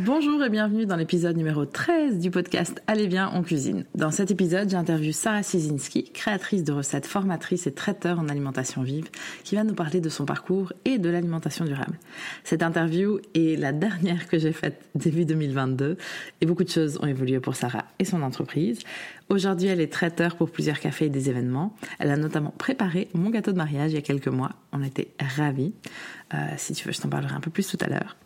Bonjour et bienvenue dans l'épisode numéro 13 du podcast Allez bien en cuisine. Dans cet épisode, j'interviewe Sarah Sizinski, créatrice de recettes, formatrice et traiteur en alimentation vive, qui va nous parler de son parcours et de l'alimentation durable. Cette interview est la dernière que j'ai faite début 2022 et beaucoup de choses ont évolué pour Sarah et son entreprise. Aujourd'hui, elle est traiteur pour plusieurs cafés et des événements. Elle a notamment préparé mon gâteau de mariage il y a quelques mois. On était ravis. Euh, si tu veux, je t'en parlerai un peu plus tout à l'heure.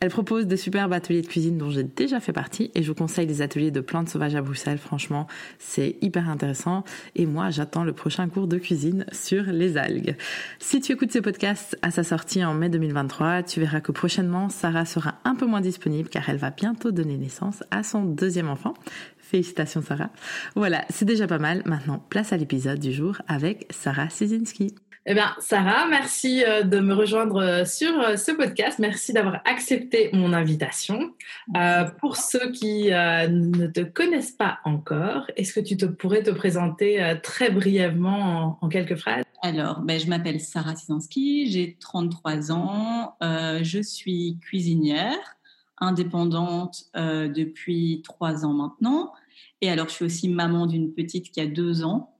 Elle propose des superbes ateliers de cuisine dont j'ai déjà fait partie et je vous conseille les ateliers de plantes sauvages à Bruxelles. Franchement, c'est hyper intéressant. Et moi, j'attends le prochain cours de cuisine sur les algues. Si tu écoutes ce podcast à sa sortie en mai 2023, tu verras que prochainement, Sarah sera un peu moins disponible car elle va bientôt donner naissance à son deuxième enfant. Félicitations Sarah. Voilà, c'est déjà pas mal. Maintenant, place à l'épisode du jour avec Sarah Sizinski. Eh bien, Sarah, merci euh, de me rejoindre euh, sur euh, ce podcast. Merci d'avoir accepté mon invitation. pour ceux qui ne te connaissent pas encore, est-ce que tu te, pourrais te présenter très brièvement en, quelques phrases? Alors, ben, je m'appelle Sarah Sizinski, j'ai 33 ans, je suis cuisinière, indépendante depuis trois ans maintenant. Et alors, je suis aussi maman d'une petite qui a deux ans.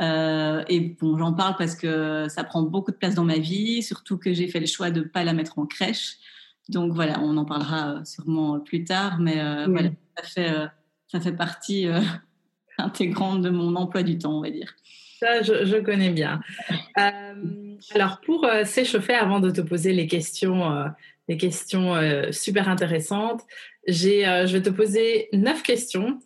Euh, et bon, j'en parle parce que ça prend beaucoup de place dans ma vie, surtout que j'ai fait le choix de ne pas la mettre en crèche. Donc voilà, on en parlera euh, sûrement plus tard, mais euh, voilà, ça fait, ça fait partie intégrante de mon emploi du temps, on va dire. Ça, je, je connais bien. alors, pour s'échauffer, avant de te poser les questions, les questions super intéressantes, je vais te poser neuf questions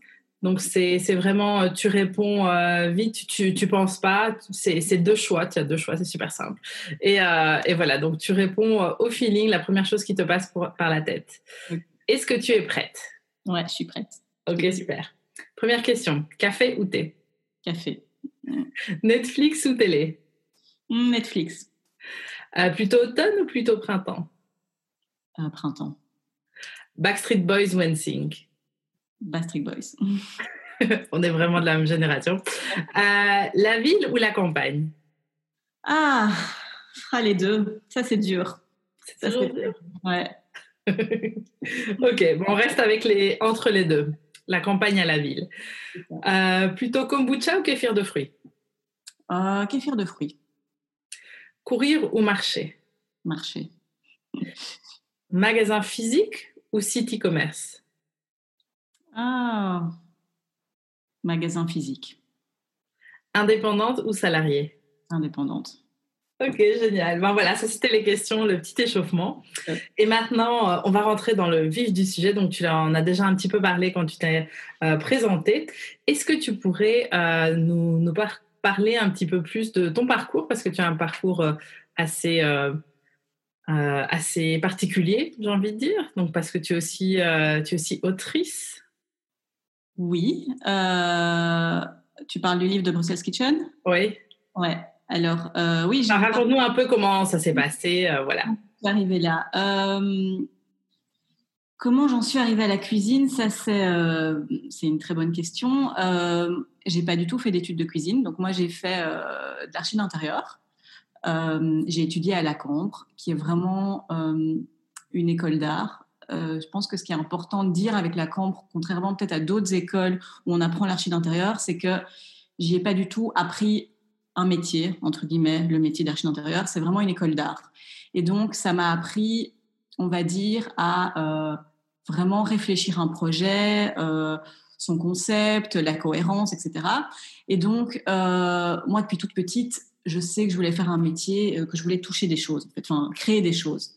donc, c'est vraiment, euh, tu réponds euh, vite, tu ne penses pas. C'est deux choix. Tu as deux choix, c'est super simple. Et, euh, et, voilà, donc tu réponds au feeling, la première chose qui te passe par la tête. Est-ce que tu es prête? Ouais, je suis prête. Ok, super. Première question café ou thé? Café. Netflix ou télé? Hmm, Netflix. plutôt automne ou plutôt printemps? Printemps. Backstreet Boys ou NSYNC Bastric Boys. On est vraiment de la même génération. Euh, la ville ou la campagne? Ah, ah, les deux. Ça, c'est dur. C'est toujours dur. Ouais. ok, bon, on reste avec les entre les deux. La campagne à la ville. Euh, plutôt kombucha ou kéfir de fruits? Euh, Kéfir de fruits. Courir ou marcher? Marcher. Magasin physique ou site e-commerce ah, magasin physique. Indépendante ou salariée? Indépendante. Ok, génial. Ben voilà, ça c'était les questions, le petit échauffement. Et maintenant, euh, on va rentrer dans le vif du sujet. Donc, tu en as déjà un petit peu parlé quand tu t'es euh, présenté. Est-ce que tu pourrais euh, nous, nous parler un petit peu plus de ton parcours? Parce que tu as un parcours assez, assez particulier, j'ai envie de dire. Donc, parce que tu es aussi, tu es aussi autrice. Oui. Euh, tu parles du livre de Brussels Kitchen? Oui. Ouais. Alors, euh, oui. Bah, raconte-nous un peu comment ça s'est passé. Euh, voilà. Je suis arrivée là. comment j'en suis arrivée à la cuisine? Ça, c'est c'est une très bonne question. j'ai pas du tout fait d'études de cuisine. Donc, moi, j'ai fait de l'archi d'intérieur. j'ai étudié à la Cambre, qui est vraiment une école d'art euh, je pense que ce qui est important de dire avec la Cambre, contrairement peut-être à d'autres écoles où on apprend l'archi d'intérieur, c'est que j'y ai pas du tout appris un métier, entre guillemets, le métier d'archi d'intérieur. C'est vraiment une école d'art. Et donc, ça m'a appris, on va dire, à euh, vraiment réfléchir un projet, euh, son concept, la cohérence, etc. Et donc, moi, depuis toute petite, je sais que je voulais faire un métier, que je voulais toucher des choses, enfin, créer des choses,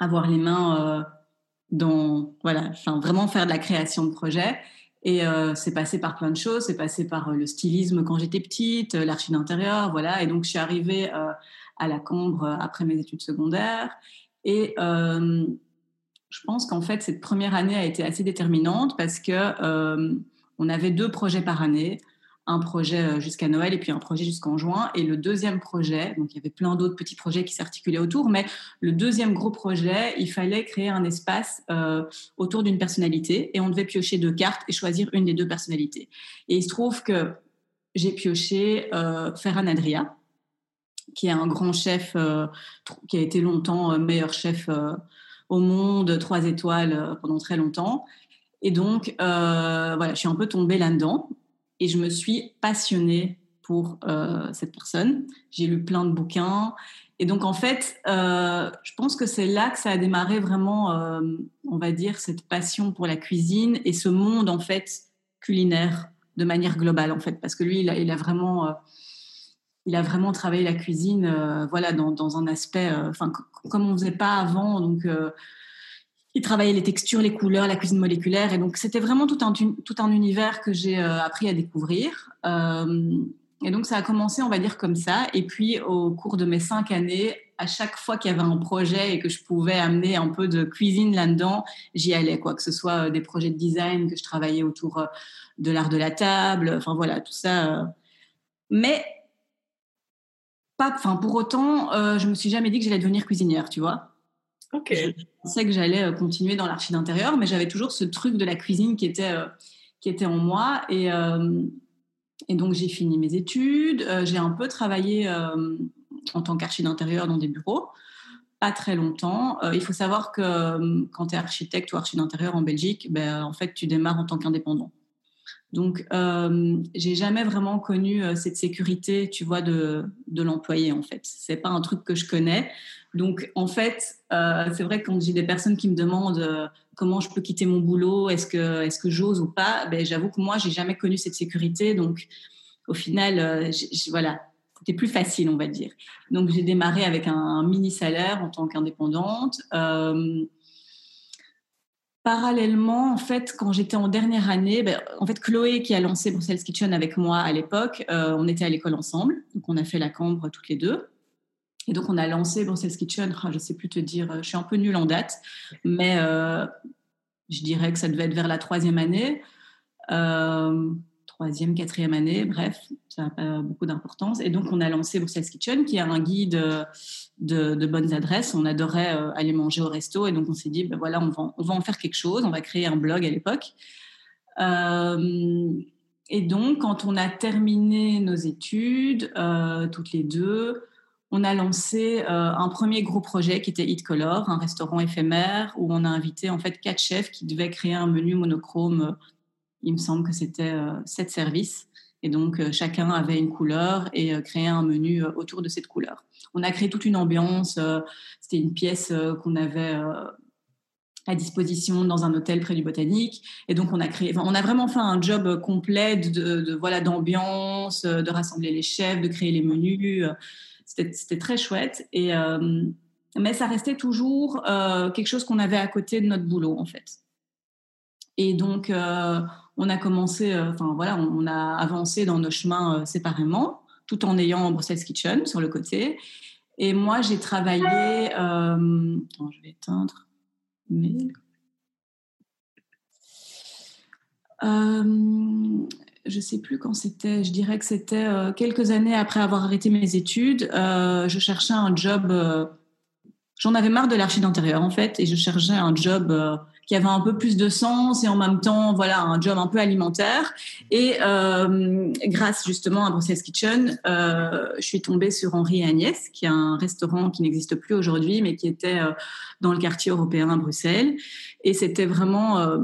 avoir les mains dans, voilà, vraiment faire de la création de projets. Et euh, c'est passé par plein de choses. C'est passé par euh, le stylisme quand j'étais petite, euh, l'archi d'intérieur, voilà. Et donc, je suis arrivée à la Cambre après mes études secondaires. Et je pense qu'en fait, cette première année a été assez déterminante parce que on avait deux projets par année un projet euh, jusqu'à Noël et puis un projet jusqu'en juin. Et le deuxième projet, donc il y avait plein d'autres petits projets qui s'articulaient autour, mais le deuxième gros projet, il fallait créer un espace euh, autour d'une personnalité et on devait piocher deux cartes et choisir une des deux personnalités. Et il se trouve que j'ai pioché euh, Ferran Adria, qui est un grand chef, qui a été longtemps meilleur chef au monde, trois étoiles pendant très longtemps. Et donc, voilà, je suis un peu tombée là-dedans et je me suis passionnée pour euh, cette personne. J'ai lu plein de bouquins. Et donc, en fait, euh, je pense que c'est là que ça a démarré vraiment, euh, on va dire, cette passion pour la cuisine et ce monde, en fait, culinaire de manière globale, en fait. Parce que lui, il a, vraiment... il a vraiment travaillé la cuisine, voilà, dans, un aspect, enfin, comme on faisait pas avant. Donc, il travaillait les textures, les couleurs, la cuisine moléculaire. Et donc, c'était vraiment tout un, tout un univers que j'ai euh, appris à découvrir. Euh, et donc, ça a commencé, on va dire, comme ça. Et puis, au cours de mes cinq années, à chaque fois qu'il y avait un projet et que je pouvais amener un peu de cuisine là-dedans, j'y allais, quoi. Que ce soit euh, des projets de design, que je travaillais autour de l'art de la table, enfin voilà, tout ça. Mais, pas, pour autant, je me suis jamais dit que j'allais devenir cuisinière, tu vois. Ok. Je pensais que j'allais euh, continuer dans l'archi d'intérieur, mais j'avais toujours ce truc de la cuisine qui était, euh, qui était en moi. Et, euh, et donc, j'ai fini mes études. j'ai un peu travaillé en tant qu'archi d'intérieur dans des bureaux. Pas très longtemps. il faut savoir que quand tu es architecte ou archi d'intérieur en Belgique, ben, en fait, tu démarres en tant qu'indépendant. Donc, euh, j'ai jamais vraiment connu cette sécurité, tu vois, de, de l'employé, en fait. C'est pas un truc que je connais. Donc, en fait, euh, c'est vrai que quand j'ai des personnes qui me demandent euh, comment je peux quitter mon boulot, est-ce que, est-ce que j'ose ou pas, ben, j'avoue que moi, j'ai jamais connu cette sécurité. Donc, au final, euh, voilà, c'était plus facile, on va dire. Donc, j'ai démarré avec un, mini salaire en tant qu'indépendante. Parallèlement, en fait, quand j'étais en dernière année, ben, en fait, Chloé qui a lancé Bruxelles Kitchen avec moi à l'époque, on était à l'école ensemble, donc on a fait la cambre toutes les deux. Et donc, on a lancé Brussels Kitchen. Ah, je ne sais plus te dire, euh, je suis un peu nulle en date, mais euh, je dirais que ça devait être vers la troisième année. Euh, troisième, quatrième année, bref, ça n'a pas beaucoup d'importance. Et donc, on a lancé Brussels Kitchen, qui est un guide de, bonnes adresses. On adorait aller manger au resto. Et donc, on s'est dit, ben voilà, on va, en faire quelque chose. On va créer un blog à l'époque. et donc, quand on a terminé nos études, toutes les deux, on a lancé euh, un premier gros projet qui était Eat Color, un restaurant éphémère où on a invité en fait quatre chefs qui devaient créer un menu monochrome. Il me semble que c'était euh, sept services. Et donc, euh, chacun avait une couleur et créait un menu autour de cette couleur. On a créé toute une ambiance. C'était une pièce qu'on avait à disposition dans un hôtel près du Botanique. Et donc, on a créé, on a vraiment fait un job complet de, voilà d'ambiance, de rassembler les chefs, de créer les menus. C'était très chouette. Et, euh, mais ça restait toujours euh, quelque chose qu'on avait à côté de notre boulot, en fait. Et donc, euh, on a commencé, enfin voilà, on, a avancé dans nos chemins séparément, tout en ayant Brussels Kitchen sur le côté. Et moi, j'ai travaillé. Attends, je vais éteindre. Mais je sais plus quand c'était, je dirais que c'était euh, quelques années après avoir arrêté mes études. Euh, je cherchais un job, euh, j'en avais marre de l'archi d'intérieur en fait, et je cherchais un job qui avait un peu plus de sens et en même temps, voilà, un job un peu alimentaire. Et grâce justement à Brussels Kitchen, je suis tombée sur Henri et Agnès, qui est un restaurant qui n'existe plus aujourd'hui, mais qui était dans le quartier européen à Bruxelles. Et c'était vraiment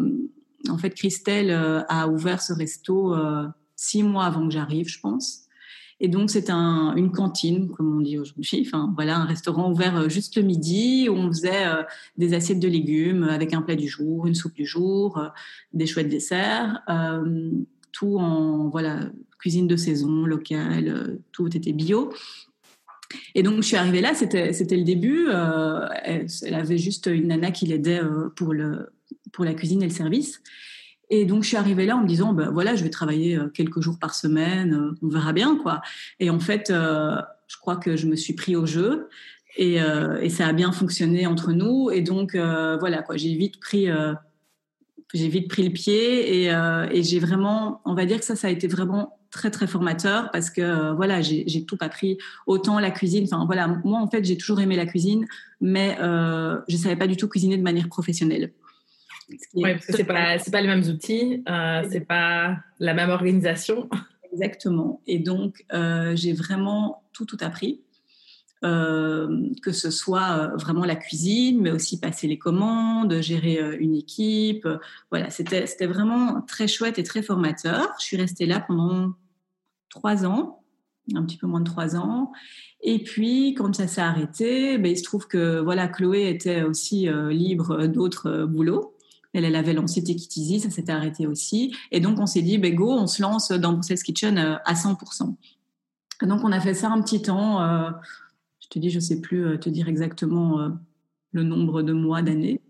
en fait, Christelle euh, a ouvert ce resto euh, six mois avant que j'arrive, je pense. Et donc, c'est un, une cantine, comme on dit aujourd'hui. Enfin, voilà, un restaurant ouvert euh, juste le midi où on faisait euh, des assiettes de légumes avec un plat du jour, une soupe du jour, euh, des chouettes desserts, tout en voilà cuisine de saison, locale, tout était bio. Et donc, je suis arrivée là, c'était, le début. elle, avait juste une nana qui l'aidait pour, pour la cuisine et le service. Et donc, je suis arrivée là en me disant, ben voilà, je vais travailler euh, quelques jours par semaine, euh, on verra bien, quoi. Et en fait, euh, je crois que je me suis pris au jeu et, ça a bien fonctionné entre nous. Et donc, voilà, quoi, j'ai vite pris, j'ai vite pris le pied et, et j'ai vraiment, on va dire que ça, ça a été vraiment très très formateur parce que voilà j'ai tout appris autant la cuisine enfin voilà moi en fait j'ai toujours aimé la cuisine mais euh, je savais pas du tout cuisiner de manière professionnelle oui, parce que ce n'est pas, pas les mêmes outils, euh, ce n'est pas la même organisation. Exactement. Et donc, euh, j'ai vraiment tout, tout appris. Euh, que ce soit euh, vraiment la cuisine, mais aussi passer les commandes, gérer euh, une équipe. Voilà, c'était vraiment très chouette et très formateur. Je suis restée là pendant trois ans, un petit peu moins de trois ans. Et puis, quand ça s'est arrêté, ben, il se trouve que voilà, Chloé était aussi libre d'autres boulots. Elle, avait lancé It ça s'était arrêté aussi. Et donc, on s'est dit, ben go, on se lance dans Brussels Kitchen euh, à 100%. Et donc, on a fait ça un petit temps. Euh, je te dis, je sais plus euh, te dire exactement le nombre de mois, d'années.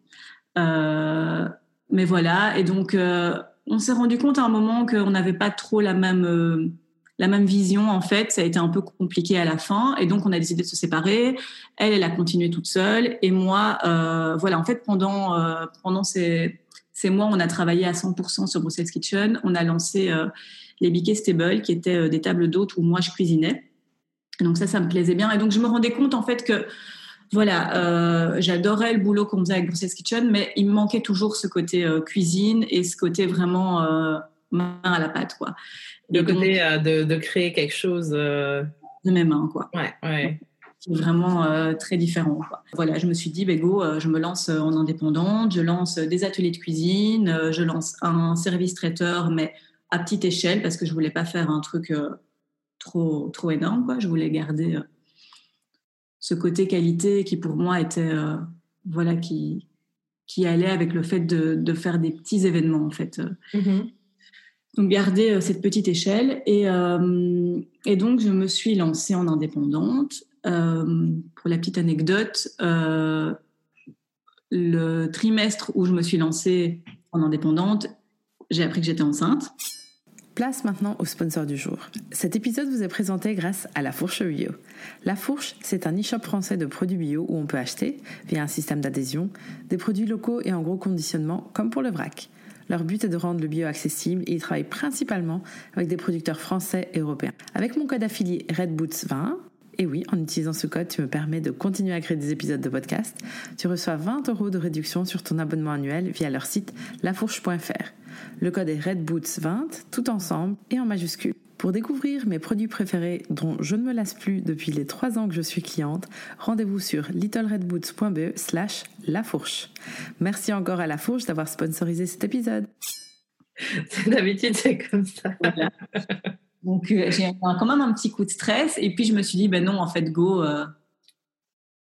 mais voilà. Et donc, on s'est rendu compte à un moment qu'on n'avait pas trop la même la même vision en fait. Ça a été un peu compliqué à la fin et donc on a décidé de se séparer. Elle, elle a continué toute seule et moi, euh, voilà. En fait, pendant euh, pendant ces ces mois, on a travaillé à 100% sur Brussels Kitchen. On a lancé euh, les Biquets Stable qui étaient des tables d'hôtes où moi je cuisinais. donc ça, ça me plaisait bien et donc je me rendais compte en fait que voilà, j'adorais le boulot qu'on faisait avec Brussels Kitchen, mais il me manquait toujours ce côté cuisine et ce côté vraiment main à la pâte, quoi. Le côté euh, de, de, créer quelque chose euh, de mes mains, quoi. Ouais, ouais. Qui est vraiment euh, très différent. Quoi. Voilà, je me suis dit, ben go, je me lance en indépendante, je lance des ateliers de cuisine, je lance un service traiteur, mais à petite échelle, parce que je voulais pas faire un truc trop, trop énorme, quoi. Je voulais garder ce côté qualité qui, pour moi, était, voilà, qui, qui allait avec le fait de, de faire des petits événements, en fait. Mm-hmm. Donc garder euh, cette petite échelle. Et, euh, et, donc je me suis lancée en indépendante. Euh, pour la petite anecdote, le trimestre où je me suis lancée en indépendante, j'ai appris que j'étais enceinte. Place maintenant au sponsor du jour. Cet épisode vous est présenté grâce à La Fourche Bio. La Fourche, c'est un e-shop français de produits bio où on peut acheter, via un système d'adhésion, des produits locaux et en gros conditionnement, comme pour le vrac. Leur but est de rendre le bio accessible et ils travaillent principalement avec des producteurs français et européens. Avec mon code affilié RedBoots20, et oui, en utilisant ce code, tu me permets de continuer à créer des épisodes de podcast. Tu reçois 20 euros de réduction sur ton abonnement annuel via leur site lafourche.fr. Le code est RedBoots20, tout ensemble et en majuscule. Pour découvrir mes produits préférés dont je ne me lasse plus depuis les trois ans que je suis cliente, rendez-vous sur littleredboots.be slash lafourche. Merci encore à La Fourche d'avoir sponsorisé cet épisode. D'habitude, c'est comme ça. Donc, euh, j'ai quand même un petit coup de stress. Et puis, je me suis dit, ben non, en fait, go. Euh,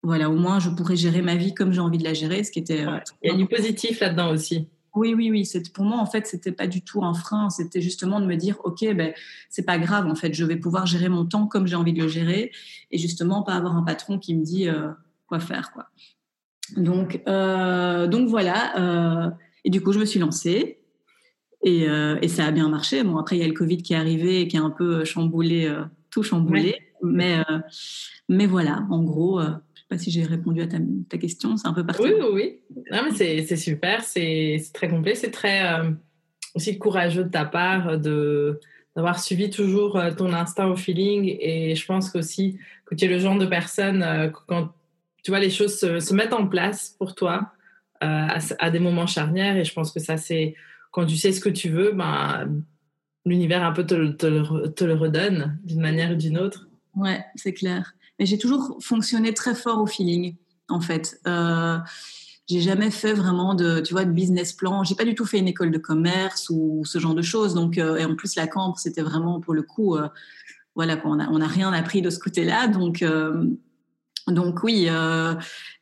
voilà, au moins, je pourrais gérer ma vie comme j'ai envie de la gérer, ce qui était. Euh, Il y a du positif là-dedans aussi. Oui, oui, oui. Pour moi, en fait, c'était pas du tout un frein. C'était justement de me dire, ok, ben c'est pas grave. En fait, je vais pouvoir gérer mon temps comme j'ai envie de le gérer, et justement pas avoir un patron qui me dit euh, quoi faire, quoi. Donc, euh, donc voilà. Euh, et du coup, je me suis lancée. Et, et, ça a bien marché. Bon, après, il y a le Covid qui est arrivé et qui a un peu chamboulé, tout chamboulé. Mais, mais voilà, en gros, pas si j'ai répondu à ta, ta question, c'est un peu parti. Oui, oui, oui. C'est super, c'est très complet, c'est très euh, aussi courageux de ta part de d'avoir suivi toujours euh, ton instinct au feeling et je pense qu'aussi que tu es le genre de personne euh, quand tu vois les choses se, se mettent en place pour toi à, à, des moments charnières et je pense que ça c'est quand tu sais ce que tu veux, ben, l'univers un peu te, te, te le redonne d'une manière ou d'une autre. Ouais, c'est clair. Mais j'ai toujours fonctionné très fort au feeling, en fait. Euh, j'ai jamais fait vraiment de, tu vois, de business plan. J'ai pas du tout fait une école de commerce ou ce genre de choses. Donc, euh, et en plus, la camp, c'était vraiment pour le coup, euh, voilà, on n'a a rien appris de ce côté-là. Donc, donc oui,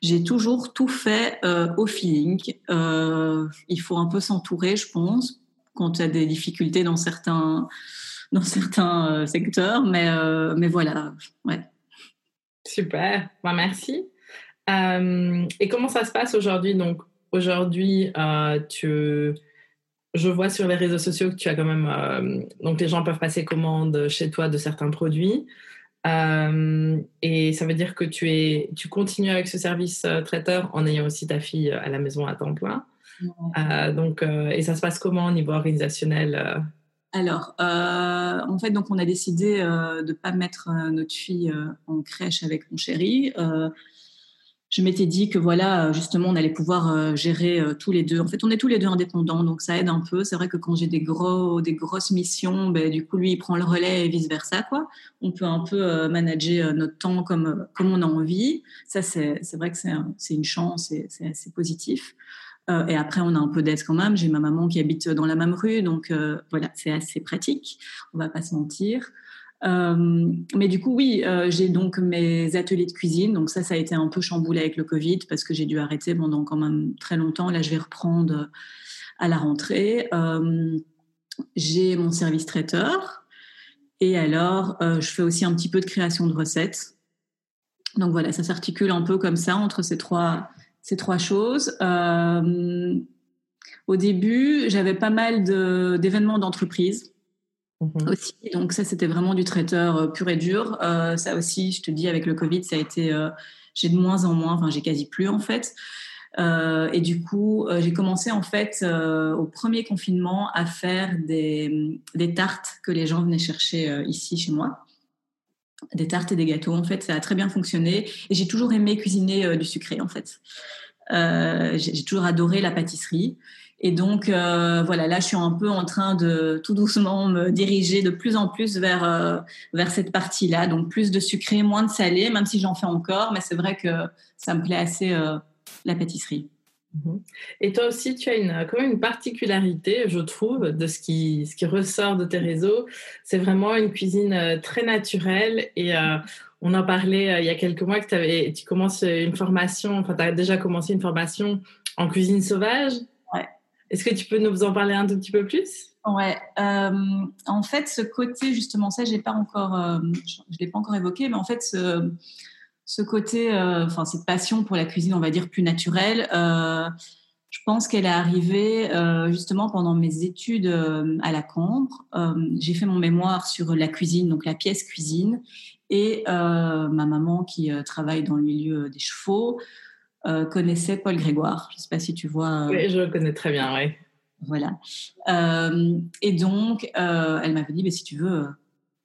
j'ai toujours tout fait au feeling. il faut un peu s'entourer, je pense, quand il y a des difficultés dans certains, dans certains secteurs. Mais, mais voilà, ouais. Super, bah, merci. et comment ça se passe aujourd'hui? Donc aujourd'hui, tu je vois sur les réseaux sociaux que tu as quand même. Euh, donc, les gens peuvent passer commande chez toi de certains produits. Euh, et ça veut dire que tu, es, tu continues avec ce service euh, traiteur en ayant aussi ta fille à la maison à temps plein. donc, et ça se passe comment au niveau organisationnel alors, en fait, donc on a décidé de ne pas mettre notre fille en crèche avec mon chéri je m'étais dit que voilà, euh, justement, on allait pouvoir euh, gérer euh, tous les deux. En fait, on est tous les deux indépendants, donc ça aide un peu. C'est vrai que quand j'ai des gros, des grosses missions, ben, du coup, lui, il prend le relais et vice versa, quoi. On peut un peu manager notre temps comme, comme on a envie. Ça, c'est, vrai que c'est, une chance et c'est positif. Et après, on a un peu d'aide quand même. J'ai ma maman qui habite dans la même rue, donc voilà, c'est assez pratique. On va pas se mentir. Euh, mais du coup, oui, euh, j'ai donc mes ateliers de cuisine. Donc ça, ça a été un peu chamboulé avec le Covid parce que j'ai dû arrêter pendant quand même très longtemps. Là, je vais reprendre à la rentrée. Euh, j'ai mon service traiteur. Et alors, je fais aussi un petit peu de création de recettes. Donc voilà, ça s'articule un peu comme ça entre ces trois, ces trois choses. au début, j'avais pas mal d'événements d'entreprise. Mhm. Aussi. Donc ça, c'était vraiment du traiteur euh, pur et dur. Euh, ça aussi, je te dis, avec le Covid, ça a été, euh, j'ai de moins en moins, enfin j'ai quasi plus en fait. et du coup, j'ai commencé en fait au premier confinement à faire des, des, tartes que les gens venaient chercher ici chez moi. Des tartes et des gâteaux, en fait, ça a très bien fonctionné. Et j'ai toujours aimé cuisiner du sucré, en fait. j'ai toujours adoré la pâtisserie. Et donc, euh, voilà, là, je suis un peu en train de tout doucement me diriger de plus en plus vers, euh, vers cette partie-là. Donc, plus de sucré, moins de salé, même si j'en fais encore. Mais c'est vrai que ça me plaît assez, euh, la pâtisserie. Mhm. Et toi aussi, tu as une, quand même une particularité, je trouve, de ce qui, ce qui ressort de tes réseaux. C'est vraiment une cuisine très naturelle et on en parlait il y a quelques mois que avais, tu commences une formation, enfin, tu as déjà commencé une formation en cuisine sauvage. Est-ce que tu peux nous en parler un tout petit peu plus? Ouais. Euh, en fait, ce côté, justement, ça, j'ai pas encore, euh, je ne l'ai pas encore évoqué, mais en fait, ce, ce côté, euh, enfin, cette passion pour la cuisine, on va dire, plus naturelle, je pense qu'elle est arrivée justement pendant mes études à la Cambre. j'ai fait mon mémoire sur la cuisine, donc la pièce cuisine, et ma maman qui travaille dans le milieu des chevaux euh, connaissait Paul Grégoire. Je ne sais pas si tu vois. Euh, oui, je le connais très bien, oui. Voilà. Euh, et donc, elle m'avait dit, mais si tu veux,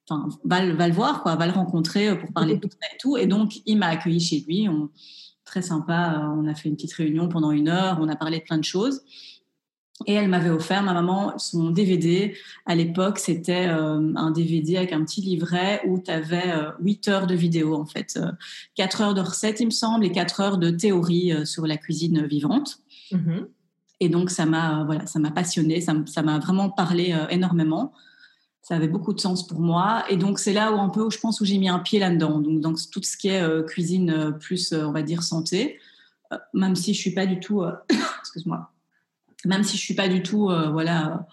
enfin, va, le voir, quoi, va le rencontrer pour parler de tout ça et tout. Et donc, il m'a accueilli chez lui. On, très sympa. On a fait une petite réunion pendant une heure. On a parlé de plein de choses. Et elle m'avait offert, ma maman, son DVD. À l'époque, c'était euh, un DVD avec un petit livret où tu avais euh, 8 heures de vidéo, en fait. Euh, 4 heures de recettes, il me semble, et 4 heures de théorie euh, sur la cuisine vivante. Mm-hmm. Et donc, ça m'a voilà, ça m'a passionné, ça m'a vraiment parlé énormément. Ça avait beaucoup de sens pour moi. Et donc, c'est là où un peu, je pense, où j'ai mis un pied là-dedans. Donc, dans tout ce qui est cuisine plus, on va dire, santé. même si je suis pas du tout... Excuse-moi même si je suis pas du tout euh, voilà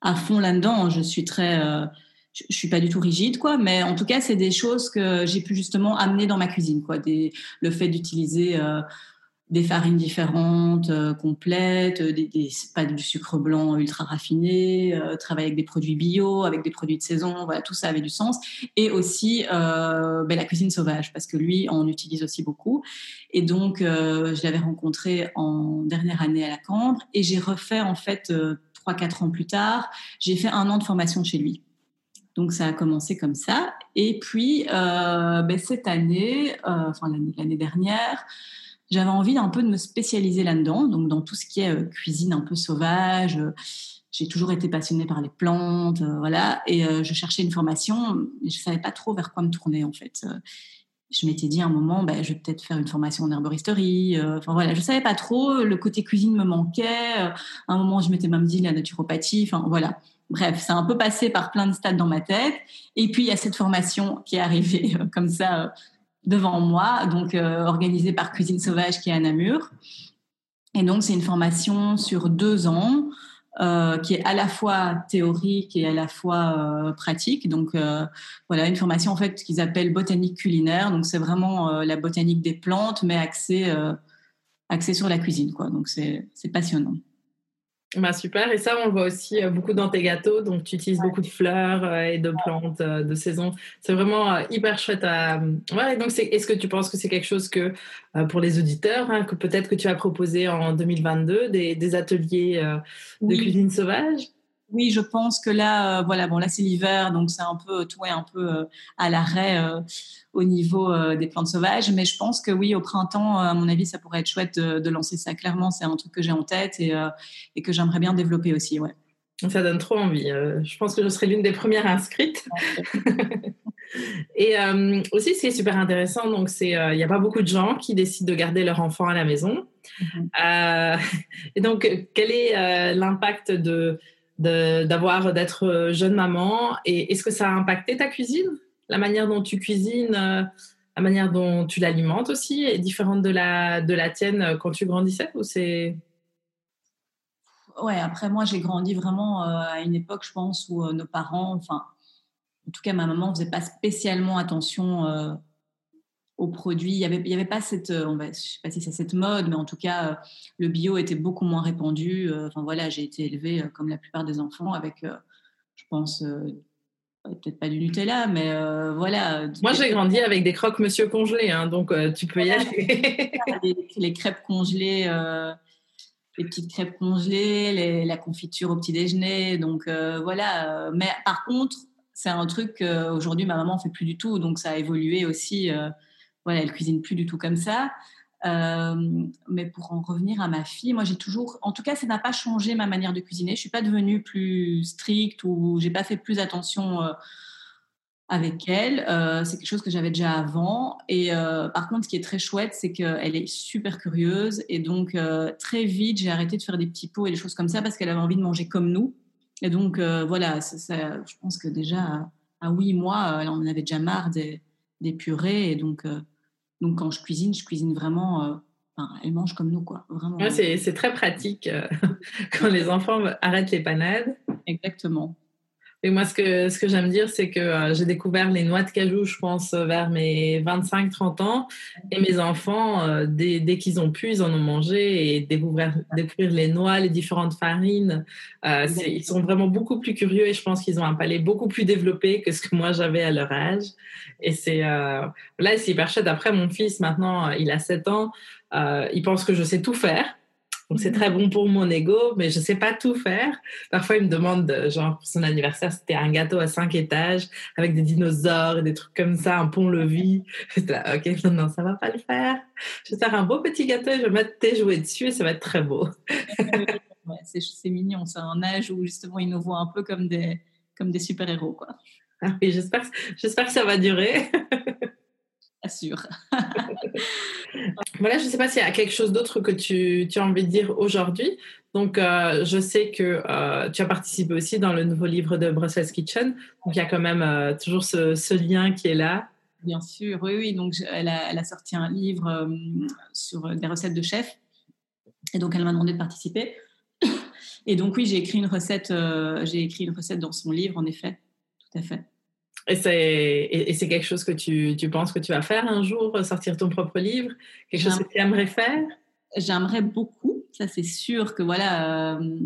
à fond là-dedans, je suis très euh, je, suis pas du tout rigide quoi, mais en tout cas c'est des choses que j'ai pu justement amener dans ma cuisine quoi, des, le fait d'utiliser euh, des farines différentes, euh, complètes, des, pas du sucre blanc ultra raffiné, euh, travailler avec des produits bio, avec des produits de saison, voilà, tout ça avait du sens. Et aussi euh, ben, la cuisine sauvage, parce que lui, on utilise aussi beaucoup. Et donc, euh, je l'avais rencontré en dernière année à la Cambre, et j'ai refait en fait trois, quatre ans plus tard, j'ai fait un an de formation chez lui. Donc ça a commencé comme ça. Et puis ben, cette année, enfin l'année dernière, j'avais envie un peu de me spécialiser là-dedans, donc dans tout ce qui est euh, cuisine un peu sauvage. Euh, j'ai toujours été passionnée par les plantes, euh, voilà, et je cherchais une formation, mais je savais pas trop vers quoi me tourner en fait. je m'étais dit à un moment, ben, je vais peut-être faire une formation en herboristerie. enfin voilà, je savais pas trop. Le côté cuisine me manquait. à un moment, je m'étais même dit la naturopathie. Enfin voilà. Bref, c'est un peu passé par plein de stades dans ma tête. Et puis il y a cette formation qui est arrivée comme ça devant moi, donc organisée par Cuisine Sauvage qui est à Namur. Et donc c'est une formation sur deux ans euh, qui est à la fois théorique et à la fois euh, pratique. Donc euh, voilà, une formation en fait qu'ils appellent botanique culinaire. Donc c'est vraiment la botanique des plantes, mais axée, axée sur la cuisine. Quoi. Donc c'est passionnant. Bah super, et ça on le voit aussi euh, beaucoup dans tes gâteaux, donc tu utilises beaucoup de fleurs euh, et de plantes euh, de saison. C'est vraiment hyper chouette à... Ouais, donc est-ce que tu penses que c'est quelque chose que pour les auditeurs, hein, que peut-être que tu as proposé en 2022, des, des ateliers de cuisine sauvage? Oui, je pense que là, euh, voilà, bon, là c'est l'hiver, donc c'est un peu tout est un peu euh, à l'arrêt euh, au niveau des plantes sauvages. Mais je pense que oui, au printemps, à mon avis, ça pourrait être chouette de, lancer ça. Clairement, c'est un truc que j'ai en tête et, et que j'aimerais bien développer aussi, ouais. Ça donne trop envie. je pense que je serai l'une des premières inscrites. et aussi, ce qui est super intéressant, donc c'est, il n'y a pas beaucoup de gens qui décident de garder leur enfant à la maison. Mm-hmm. et donc, quel est l'impact de d'avoir d'être euh, jeune maman. Et est-ce que ça a impacté ta cuisine? La manière dont tu cuisines euh, la manière dont tu l'alimentes aussi est différente de la de la tienne euh, quand tu grandissais ou c'est? Ouais après moi j'ai grandi vraiment à une époque je pense où nos parents enfin en tout cas ma maman faisait pas spécialement attention aux produits. Il n'y avait, il y avait pas cette, euh, on va, je sais pas si c'est cette mode, mais en tout cas, euh, le bio était beaucoup moins répandu. Euh, enfin voilà, j'ai été élevée comme la plupart des enfants avec, je pense, peut-être pas du Nutella, mais voilà. Moi, j'ai grandi avec des croques Monsieur congelés, hein, donc tu peux y aller. les, crêpes congelées. les petites crêpes congelées, la confiture au petit déjeuner, donc voilà. Mais par contre, c'est un truc qu'aujourd'hui ma maman fait plus du tout, donc ça a évolué aussi voilà, elle cuisine plus du tout comme ça. Euh, mais pour en revenir à ma fille, moi j'ai toujours, en tout cas, ça n'a pas changé ma manière de cuisiner. Je suis pas devenue plus stricte ou j'ai pas fait plus attention euh, avec elle. Euh, c'est quelque chose que j'avais déjà avant. Et par contre, ce qui est très chouette, c'est qu'elle est super curieuse et donc très vite j'ai arrêté de faire des petits pots et des choses comme ça parce qu'elle avait envie de manger comme nous. Et donc voilà, je pense que déjà à huit mois, elle en avait déjà marre des, des purées et donc donc quand je cuisine, je cuisine vraiment. Euh, enfin, elle mange comme nous, quoi. Vraiment. c'est très pratique euh, quand les enfants arrêtent les panades. Exactement. Et moi, ce que, ce que j'aime dire, c'est que euh, j'ai découvert les noix de cajou, je pense, vers mes 25-30 ans. Et mes enfants, dès, dès qu'ils ont pu, ils en ont mangé. Et découvrir, découvrir les noix, les différentes farines, ils sont vraiment beaucoup plus curieux. Et je pense qu'ils ont un palais beaucoup plus développé que ce que moi j'avais à leur âge. Et c'est euh, là, c'est hyper chouette. Après, mon fils, maintenant, il a 7 ans. Euh, il pense que je sais tout faire. Donc, c'est très bon pour mon ego, mais je sais pas tout faire. Parfois, il me demande, genre, pour son anniversaire, c'était un gâteau à cinq étages avec des dinosaures et des trucs comme ça, un pont-levis. J'étais là, ok, non, non, ça va pas le faire. Je vais faire un beau petit gâteau et je vais mettre tes jouets dessus et ça va être très beau. ouais, c'est mignon. C'est un âge où, justement, il nous voit un peu comme des, comme des super-héros, quoi. Ah oui, j'espère que ça va durer. Assure. voilà, je ne sais pas s'il y a quelque chose d'autre que tu, tu, as envie de dire aujourd'hui. Donc, euh, je sais que euh, tu as participé aussi dans le nouveau livre de Brussels Kitchen. Donc, il y a quand même euh, toujours ce, ce, lien qui est là. Bien sûr, oui, oui. Donc, elle a, elle a sorti un livre sur des recettes de chef. Et donc, elle m'a demandé de participer. Et donc, oui, j'ai écrit une recette, j'ai écrit une recette dans son livre, en effet tout à fait. Et c'est, et, c'est quelque chose que tu, tu, penses que tu vas faire un jour, sortir ton propre livre? Quelque chose que tu aimerais faire? J'aimerais beaucoup, ça c'est sûr que voilà, euh,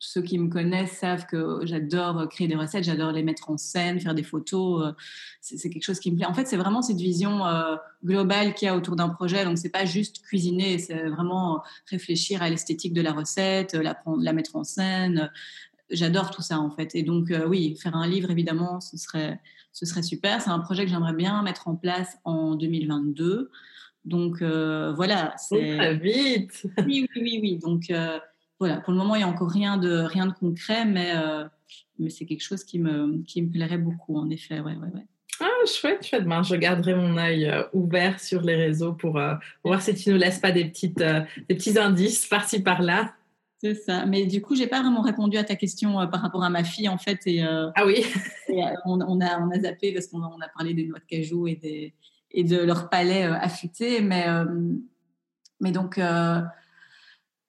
ceux qui me connaissent savent que j'adore créer des recettes, j'adore les mettre en scène, faire des photos, euh, c'est, quelque chose qui me plaît. En fait, c'est vraiment cette vision euh, globale qu'il y a autour d'un projet, donc c'est pas juste cuisiner, c'est vraiment réfléchir à l'esthétique de la recette, la, la mettre en scène, j'adore tout ça en fait. Et donc oui, faire un livre évidemment, ce serait, ce serait super. C'est un projet que j'aimerais bien mettre en place en 2022. Donc euh, voilà, c'est très vite. Oui, oui, oui, oui. Donc euh, voilà, pour le moment il n'y a encore rien de rien de concret, mais mais c'est quelque chose qui me qui me plairait beaucoup en effet. Ouais, ouais, ouais. Ah, chouette, chouette. Ben, je garderai mon œil ouvert sur les réseaux pour, voir si tu nous laisses pas des, petites, des petits indices par-ci par-là. C'est ça. Mais du coup, j'ai pas vraiment répondu à ta question euh, par rapport à ma fille, en fait. Et, euh, ah oui euh, on, a, on a zappé parce qu'on a, parlé des noix de cajou et, des, et de leur palais affûté. Mais, mais donc,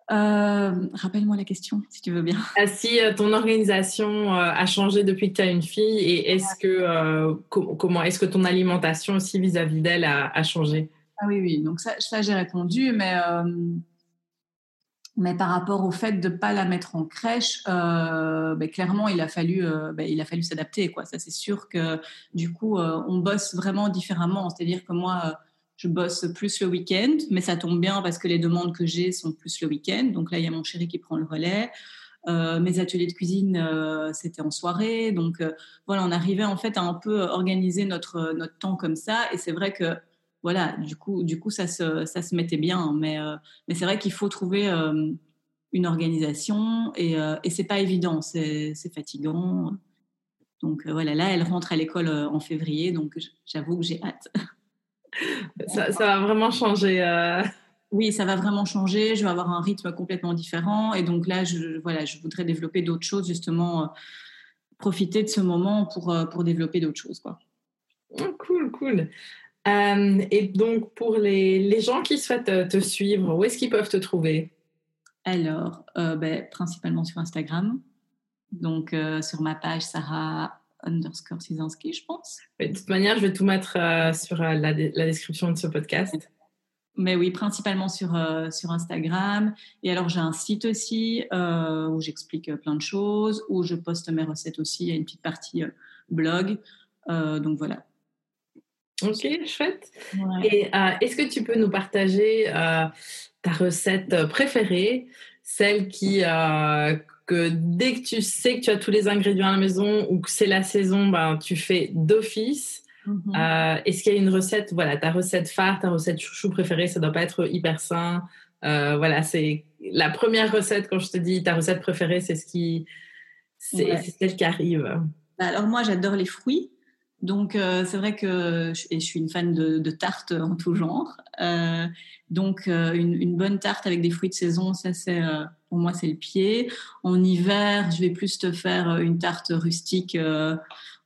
rappelle-moi la question, si tu veux bien. Ah, si ton organisation a changé depuis que tu as une fille et est-ce que, comment, est-ce que ton alimentation aussi vis-à-vis d'elle a, a, changé? Ah oui, oui. Donc ça, ça j'ai répondu, mais mais par rapport au fait de ne pas la mettre en crèche, euh, ben, clairement, il a fallu, euh, ben, il a fallu s'adapter. Quoi. Ça, c'est sûr que du coup, euh, on bosse vraiment différemment. C'est-à-dire que moi, je bosse plus le week-end, mais ça tombe bien parce que les demandes que j'ai sont plus le week-end. Donc là, il y a mon chéri qui prend le relais. mes ateliers de cuisine, c'était en soirée. Donc voilà, on arrivait en fait à un peu organiser notre, notre temps comme ça. Et c'est vrai que voilà, du coup, du coup ça, se, ça se mettait bien. Mais, euh, mais c'est vrai qu'il faut trouver euh, une organisation et, euh, et c'est pas évident, c'est fatigant. Donc voilà, là, elle rentre à l'école en février, donc j'avoue que j'ai hâte. Ça, ça, va vraiment changer. Oui, ça va vraiment changer. Je vais avoir un rythme complètement différent. Et donc là, je, voilà, je voudrais développer d'autres choses, justement, profiter de ce moment pour, pour développer d'autres choses. Quoi. Oh, cool, cool. Euh, et donc, pour les, les, gens qui souhaitent euh, te suivre, où est-ce qu'ils peuvent te trouver? Alors, euh, ben, principalement sur Instagram. Donc, sur ma page Sarah underscore je pense. de toute manière, je vais tout mettre sur la, la, description de ce podcast. Mais oui, principalement sur, sur Instagram. Et alors, j'ai un site aussi où j'explique plein de choses, où je poste mes recettes aussi. Il y a une petite partie blog. donc voilà, Ok, chouette. Et euh, est-ce que tu peux nous partager euh, ta recette préférée, celle qui, euh, que dès que tu sais que tu as tous les ingrédients à la maison ou que c'est la saison, ben, tu fais d'office mmh Est-ce qu'il y a une recette, voilà, ta recette phare, ta recette chouchou préférée, ça doit pas être hyper sain. voilà, c'est la première recette quand je te dis ta recette préférée, c'est ce qui, c'est celle qui arrive. Bah, alors moi, j'adore les fruits. Donc, euh, c'est vrai que je, je suis une fan de, de tartes en tout genre. Euh, donc, euh, une, une, bonne tarte avec des fruits de saison, ça, c'est euh, pour moi, c'est le pied. En hiver, je vais plus te faire une tarte rustique,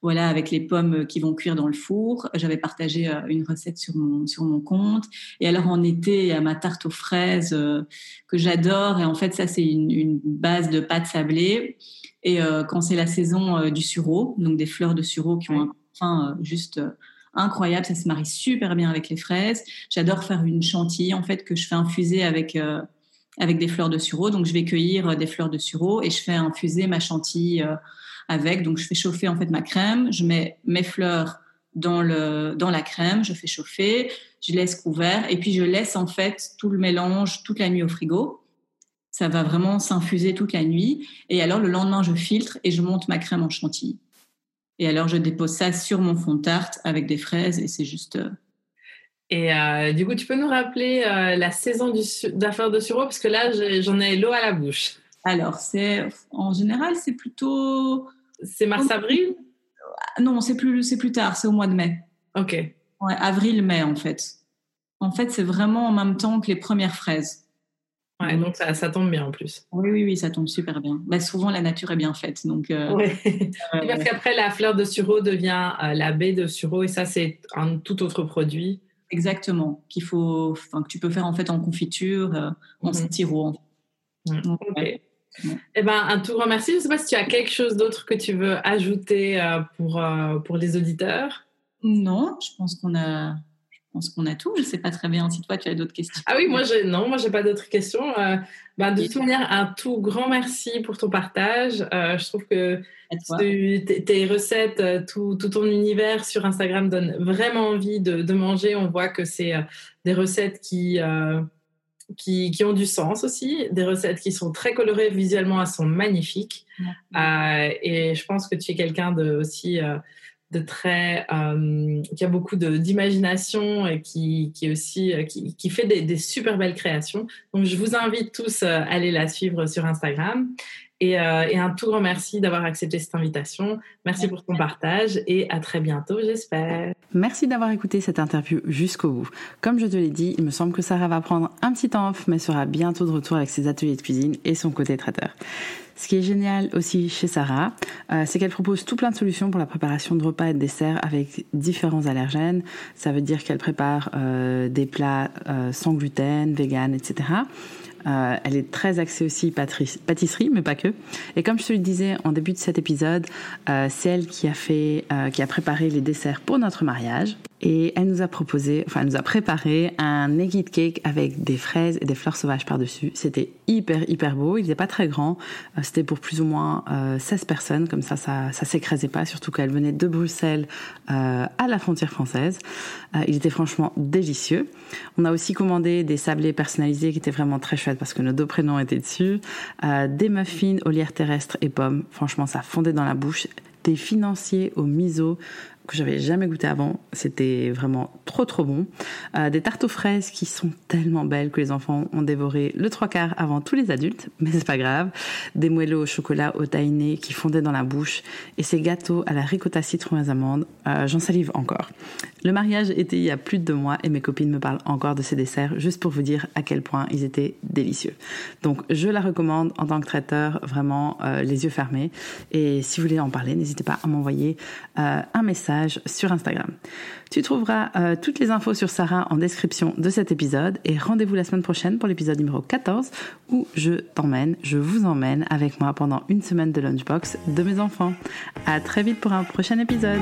voilà, avec les pommes qui vont cuire dans le four. J'avais partagé une recette sur mon sur mon compte. Et alors, en été, il y a ma tarte aux fraises que j'adore. Et en fait, ça, c'est une, une, base de pâte sablée. Et quand c'est la saison du sureau, donc des fleurs de sureau qui ont un Enfin, euh, juste euh, incroyable. Ça se marie super bien avec les fraises. J'adore faire une chantilly en fait que je fais infuser avec euh, avec des fleurs de sureau. Donc je vais cueillir des fleurs de sureau et je fais infuser ma chantilly avec. Donc je fais chauffer en fait ma crème. Je mets mes fleurs dans le dans la crème. Je fais chauffer. Je laisse couvert et puis je laisse en fait tout le mélange toute la nuit au frigo. Ça va vraiment s'infuser toute la nuit. Et alors le lendemain je filtre et je monte ma crème en chantilly. Et alors, je dépose ça sur mon fond de tarte avec des fraises et c'est juste. Euh, et euh, du coup, tu peux nous rappeler euh, la saison d'affaires de sureau? Parce que là, j'en ai l'eau à la bouche. Alors, c'est en général, c'est plutôt. C'est mars-avril Non, c'est plus, c'est plus tard, c'est au mois de mai. Ok. Ouais, avril-mai en fait. En fait, c'est vraiment en même temps que les premières fraises. Ouais, donc ça, ça, tombe bien en plus. Oui, oui, oui, ça tombe super bien. Bah, souvent, la nature est bien faite. Donc, euh, Parce qu'après, la fleur de sureau devient euh, la baie de sureau et ça, c'est un tout autre produit. Exactement, qu'il faut, que tu peux faire en fait en confiture, euh, en mm sirop. ok. Eh ben, un tout grand merci. Je ne sais pas si tu as quelque chose d'autre que tu veux ajouter pour, pour les auditeurs? Non, je pense qu'on a pense qu'on a tout. Je ne sais pas très bien si toi, tu as d'autres questions. Ah oui, moi, j'ai, non, moi, j'ai pas d'autres questions. Euh, bah, de toute manière, un tout grand merci pour ton partage. Euh, je trouve que tes, recettes, euh, tout, tout, ton univers sur Instagram donne vraiment envie de, de manger. On voit que c'est des recettes qui, qui, qui, ont du sens aussi, des recettes qui sont très colorées visuellement, elles sont magnifiques. et je pense que tu es quelqu'un de aussi de très euh, qui a beaucoup d'imagination et qui, qui aussi euh, qui, qui fait des, des, super belles créations. Donc je vous invite tous euh, à aller la suivre sur Instagram. Et, un tout grand merci d'avoir accepté cette invitation. Merci pour ton partage et à très bientôt, j'espère. Merci d'avoir écouté cette interview jusqu'au bout. Comme je te l'ai dit, il me semble que Sarah va prendre un petit temps off, mais sera bientôt de retour avec ses ateliers de cuisine et son côté traiteur. Ce qui est génial aussi chez Sarah, euh, c'est qu'elle propose tout plein de solutions pour la préparation de repas et de desserts avec différents allergènes. Ça veut dire qu'elle prépare euh, des plats euh, sans gluten, vegan, etc. Euh, elle est très axée aussi pâtisserie, mais pas que. Et comme je te le disais en début de cet épisode, euh, c'est elle qui a fait, euh, qui a préparé les desserts pour notre mariage. Et elle nous a proposé, enfin, elle nous a préparé un naked cake avec des fraises et des fleurs sauvages par-dessus. C'était hyper, hyper beau. Il n'était pas très grand. C'était pour plus ou moins 16 personnes. Comme ça, ça, ça s'écrasait pas. Surtout qu'elle venait de Bruxelles à la frontière française. il était franchement délicieux. On a aussi commandé des sablés personnalisés qui étaient vraiment très chouettes parce que nos deux prénoms étaient dessus. Euh, des muffins lierre terrestres et pommes. Franchement, ça fondait dans la bouche. Des financiers au miso que j'avais jamais goûté avant. C'était vraiment trop trop bon. Euh, des tartes aux fraises qui sont tellement belles que les enfants ont dévoré le trois quarts avant tous les adultes, mais c'est pas grave. Des moelleux au chocolat au tahini qui fondaient dans la bouche et ces gâteaux à la ricotta citron et amandes. Euh, j'en salive encore. Le mariage était il y a plus de deux mois et mes copines me parlent encore de ces desserts juste pour vous dire à quel point ils étaient délicieux. Donc je la recommande en tant que traiteur vraiment euh, les yeux fermés et si vous voulez en parler n'hésitez pas à m'envoyer un message sur Instagram. Tu trouveras euh, toutes les infos sur Sarah en description de cet épisode et rendez-vous la semaine prochaine pour l'épisode numéro 14 où je t'emmène, je vous emmène avec moi pendant une semaine de lunchbox de mes enfants. À très vite pour un prochain épisode.